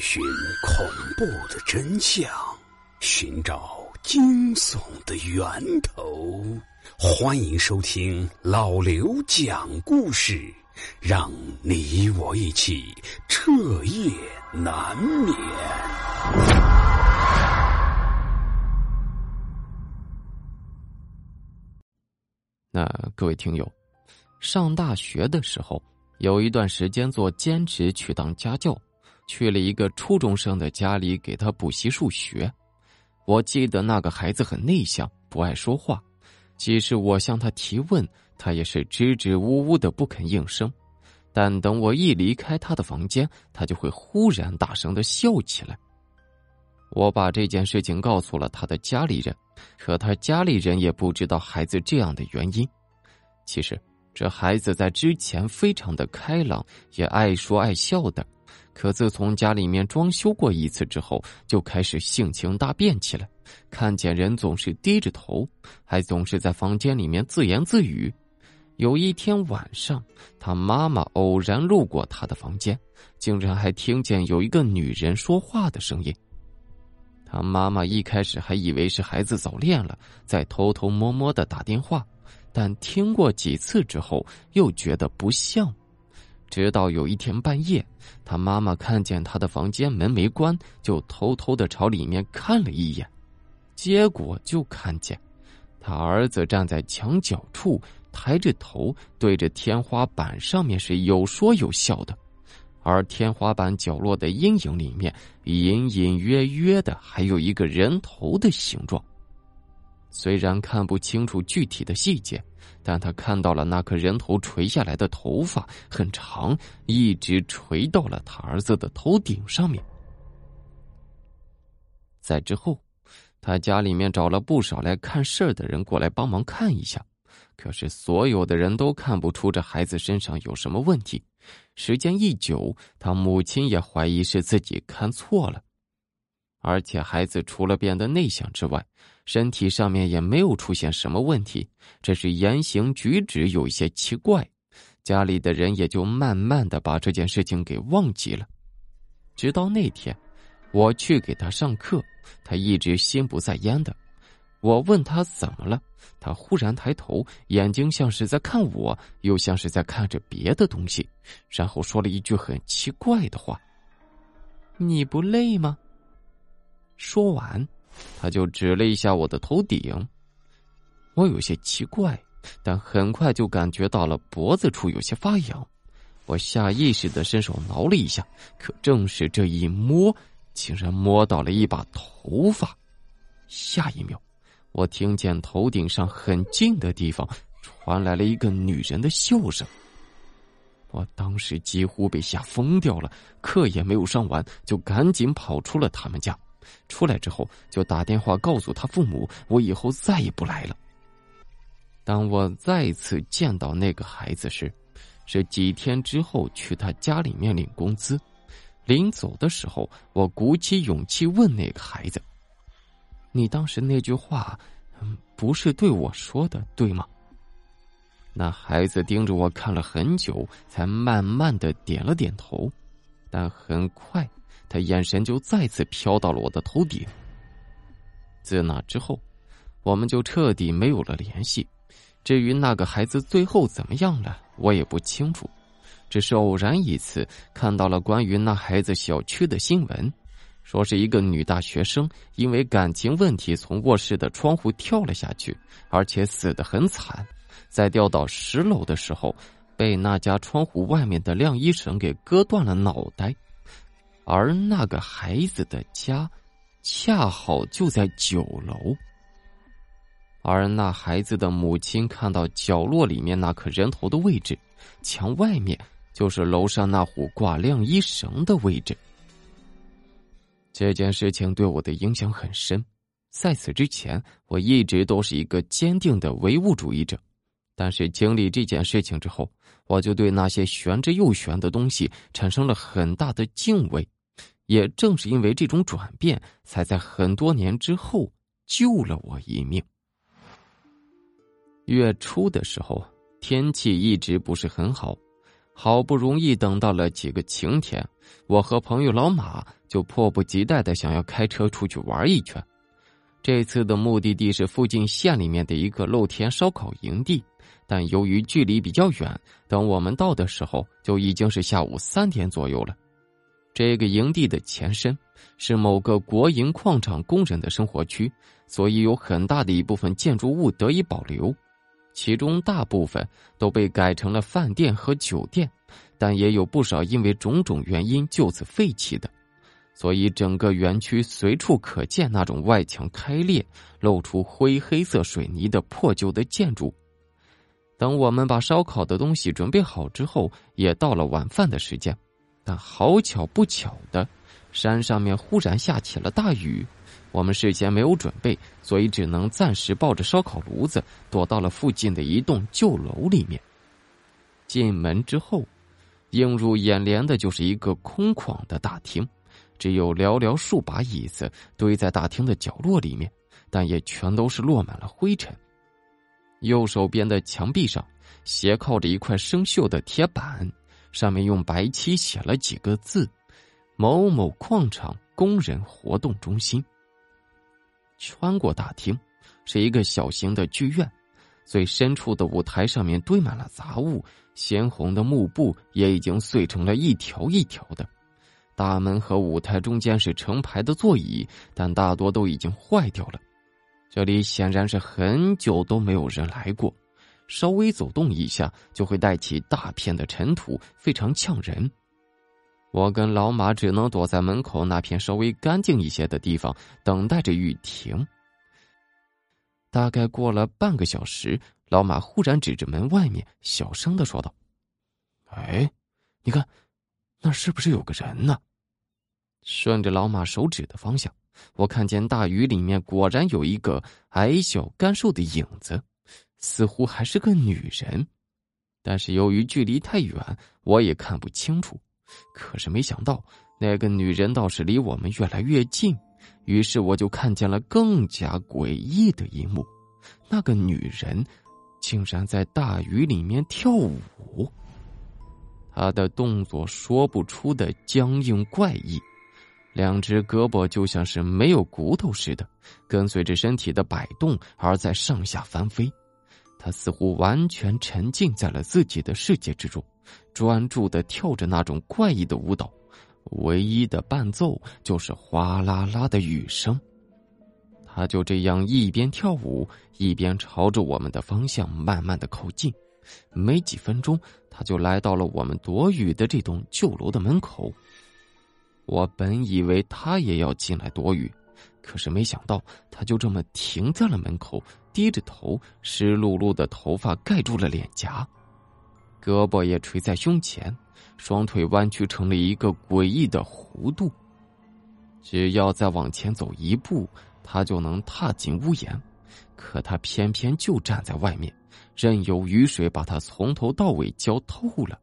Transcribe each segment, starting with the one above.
寻恐怖的真相，寻找惊悚的源头。欢迎收听老刘讲故事，让你我一起彻夜难眠。那各位听友，上大学的时候，有一段时间做兼职去当家教。去了一个初中生的家里给他补习数学。我记得那个孩子很内向，不爱说话，即使我向他提问，他也是支支吾吾的不肯应声。但等我一离开他的房间，他就会忽然大声的笑起来。我把这件事情告诉了他的家里人，可他家里人也不知道孩子这样的原因。其实，这孩子在之前非常的开朗，也爱说爱笑的。可自从家里面装修过一次之后，就开始性情大变起来，看见人总是低着头，还总是在房间里面自言自语。有一天晚上，他妈妈偶然路过他的房间，竟然还听见有一个女人说话的声音。他妈妈一开始还以为是孩子早恋了，在偷偷摸摸的打电话，但听过几次之后，又觉得不像。直到有一天半夜，他妈妈看见他的房间门没关，就偷偷的朝里面看了一眼，结果就看见他儿子站在墙角处，抬着头对着天花板上面是有说有笑的，而天花板角落的阴影里面隐隐约约的还有一个人头的形状。虽然看不清楚具体的细节，但他看到了那颗人头垂下来的头发很长，一直垂到了他儿子的头顶上面。在之后，他家里面找了不少来看事儿的人过来帮忙看一下，可是所有的人都看不出这孩子身上有什么问题。时间一久，他母亲也怀疑是自己看错了。而且孩子除了变得内向之外，身体上面也没有出现什么问题，只是言行举止有一些奇怪。家里的人也就慢慢的把这件事情给忘记了。直到那天，我去给他上课，他一直心不在焉的。我问他怎么了，他忽然抬头，眼睛像是在看我，又像是在看着别的东西，然后说了一句很奇怪的话：“你不累吗？”说完，他就指了一下我的头顶。我有些奇怪，但很快就感觉到了脖子处有些发痒。我下意识的伸手挠了一下，可正是这一摸，竟然摸到了一把头发。下一秒，我听见头顶上很近的地方传来了一个女人的笑声。我当时几乎被吓疯掉了，课也没有上完，就赶紧跑出了他们家。出来之后，就打电话告诉他父母，我以后再也不来了。当我再次见到那个孩子时，是几天之后去他家里面领工资。临走的时候，我鼓起勇气问那个孩子：“你当时那句话，不是对我说的，对吗？”那孩子盯着我看了很久，才慢慢的点了点头，但很快。他眼神就再次飘到了我的头顶。自那之后，我们就彻底没有了联系。至于那个孩子最后怎么样了，我也不清楚。只是偶然一次看到了关于那孩子小区的新闻，说是一个女大学生因为感情问题从卧室的窗户跳了下去，而且死得很惨。在掉到十楼的时候，被那家窗户外面的晾衣绳给割断了脑袋。而那个孩子的家，恰好就在九楼。而那孩子的母亲看到角落里面那颗人头的位置，墙外面就是楼上那户挂晾衣绳的位置。这件事情对我的影响很深。在此之前，我一直都是一个坚定的唯物主义者，但是经历这件事情之后，我就对那些玄之又玄的东西产生了很大的敬畏。也正是因为这种转变，才在很多年之后救了我一命。月初的时候，天气一直不是很好，好不容易等到了几个晴天，我和朋友老马就迫不及待的想要开车出去玩一圈。这次的目的地是附近县里面的一个露天烧烤营地，但由于距离比较远，等我们到的时候就已经是下午三点左右了。这个营地的前身是某个国营矿场工人的生活区，所以有很大的一部分建筑物得以保留，其中大部分都被改成了饭店和酒店，但也有不少因为种种原因就此废弃的。所以，整个园区随处可见那种外墙开裂、露出灰黑色水泥的破旧的建筑。等我们把烧烤的东西准备好之后，也到了晚饭的时间。但好巧不巧的，山上面忽然下起了大雨。我们事先没有准备，所以只能暂时抱着烧烤炉子躲到了附近的一栋旧楼里面。进门之后，映入眼帘的就是一个空旷的大厅。只有寥寥数把椅子堆在大厅的角落里面，但也全都是落满了灰尘。右手边的墙壁上斜靠着一块生锈的铁板，上面用白漆写了几个字：“某某矿场工人活动中心。”穿过大厅，是一个小型的剧院，最深处的舞台上面堆满了杂物，鲜红的幕布也已经碎成了一条一条的。大门和舞台中间是成排的座椅，但大多都已经坏掉了。这里显然是很久都没有人来过，稍微走动一下就会带起大片的尘土，非常呛人。我跟老马只能躲在门口那片稍微干净一些的地方，等待着雨停。大概过了半个小时，老马忽然指着门外面，小声的说道：“哎，你看，那是不是有个人呢？”顺着老马手指的方向，我看见大雨里面果然有一个矮小干瘦的影子，似乎还是个女人，但是由于距离太远，我也看不清楚。可是没想到，那个女人倒是离我们越来越近，于是我就看见了更加诡异的一幕：那个女人竟然在大雨里面跳舞，她的动作说不出的僵硬怪异。两只胳膊就像是没有骨头似的，跟随着身体的摆动而在上下翻飞。他似乎完全沉浸在了自己的世界之中，专注的跳着那种怪异的舞蹈，唯一的伴奏就是哗啦啦的雨声。他就这样一边跳舞，一边朝着我们的方向慢慢的靠近。没几分钟，他就来到了我们躲雨的这栋旧楼的门口。我本以为他也要进来躲雨，可是没想到他就这么停在了门口，低着头，湿漉漉的头发盖住了脸颊，胳膊也垂在胸前，双腿弯曲成了一个诡异的弧度。只要再往前走一步，他就能踏进屋檐，可他偏偏就站在外面，任由雨水把他从头到尾浇透了。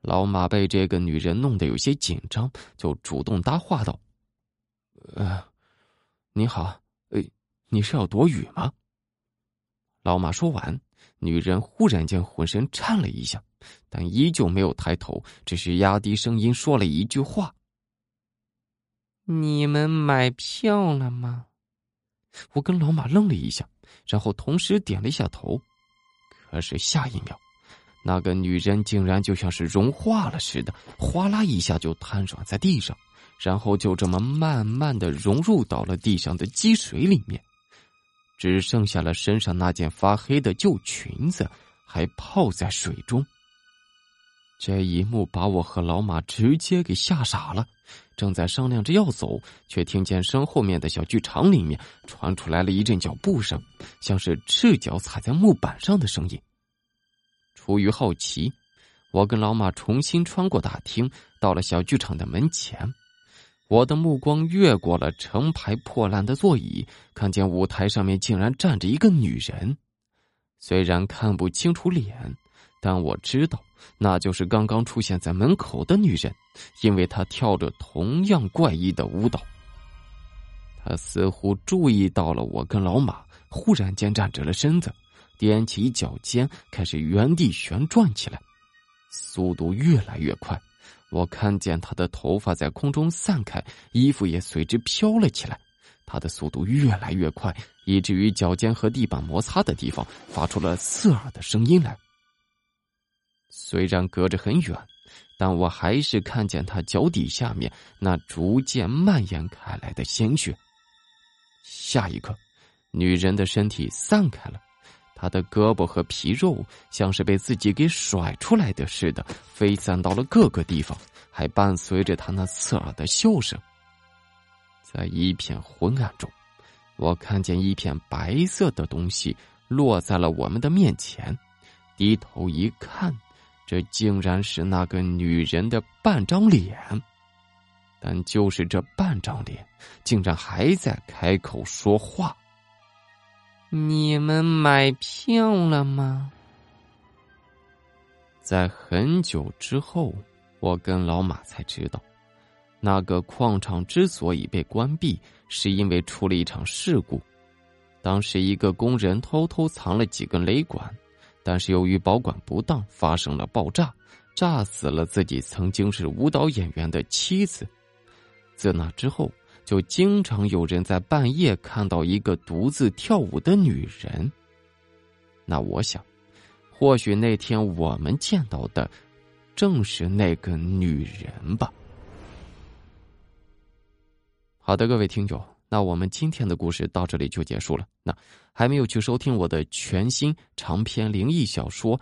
老马被这个女人弄得有些紧张，就主动搭话道：“呃，你好，呃，你是要躲雨吗？”老马说完，女人忽然间浑身颤了一下，但依旧没有抬头，只是压低声音说了一句话：“你们买票了吗？”我跟老马愣了一下，然后同时点了一下头，可是下一秒。那个女人竟然就像是融化了似的，哗啦一下就瘫软在地上，然后就这么慢慢的融入到了地上的积水里面，只剩下了身上那件发黑的旧裙子还泡在水中。这一幕把我和老马直接给吓傻了，正在商量着要走，却听见身后面的小剧场里面传出来了一阵脚步声，像是赤脚踩在木板上的声音。出于好奇，我跟老马重新穿过大厅，到了小剧场的门前。我的目光越过了成排破烂的座椅，看见舞台上面竟然站着一个女人。虽然看不清楚脸，但我知道那就是刚刚出现在门口的女人，因为她跳着同样怪异的舞蹈。她似乎注意到了我跟老马，忽然间站直了身子。踮起脚尖，开始原地旋转起来，速度越来越快。我看见他的头发在空中散开，衣服也随之飘了起来。他的速度越来越快，以至于脚尖和地板摩擦的地方发出了刺耳的声音来。虽然隔着很远，但我还是看见他脚底下面那逐渐蔓延开来的鲜血。下一刻，女人的身体散开了，他的胳膊和皮肉像是被自己给甩出来的似的，飞散到了各个地方，还伴随着他那刺耳的笑声。在一片昏暗中，我看见一片白色的东西落在了我们的面前。低头一看，这竟然是那个女人的半张脸。但就是这半张脸，竟然还在开口说话。你们买票了吗？在很久之后，我跟老马才知道。那个矿场之所以被关闭，是因为出了一场事故。当时一个工人偷偷藏了几根雷管，但是由于保管不当，发生了爆炸，炸死了自己曾经是舞蹈演员的妻子。自那之后，就经常有人在半夜看到一个独自跳舞的女人。那我想，或许那天我们见到的，正是那个女人吧。好的，各位听友，那我们今天的故事到这里就结束了。那还没有去收听我的全新长篇灵异小说《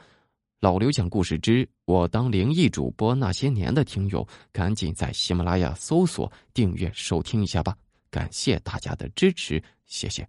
老刘讲故事之我当灵异主播那些年》的听友，赶紧在喜马拉雅搜索订阅收听一下吧。感谢大家的支持，谢谢。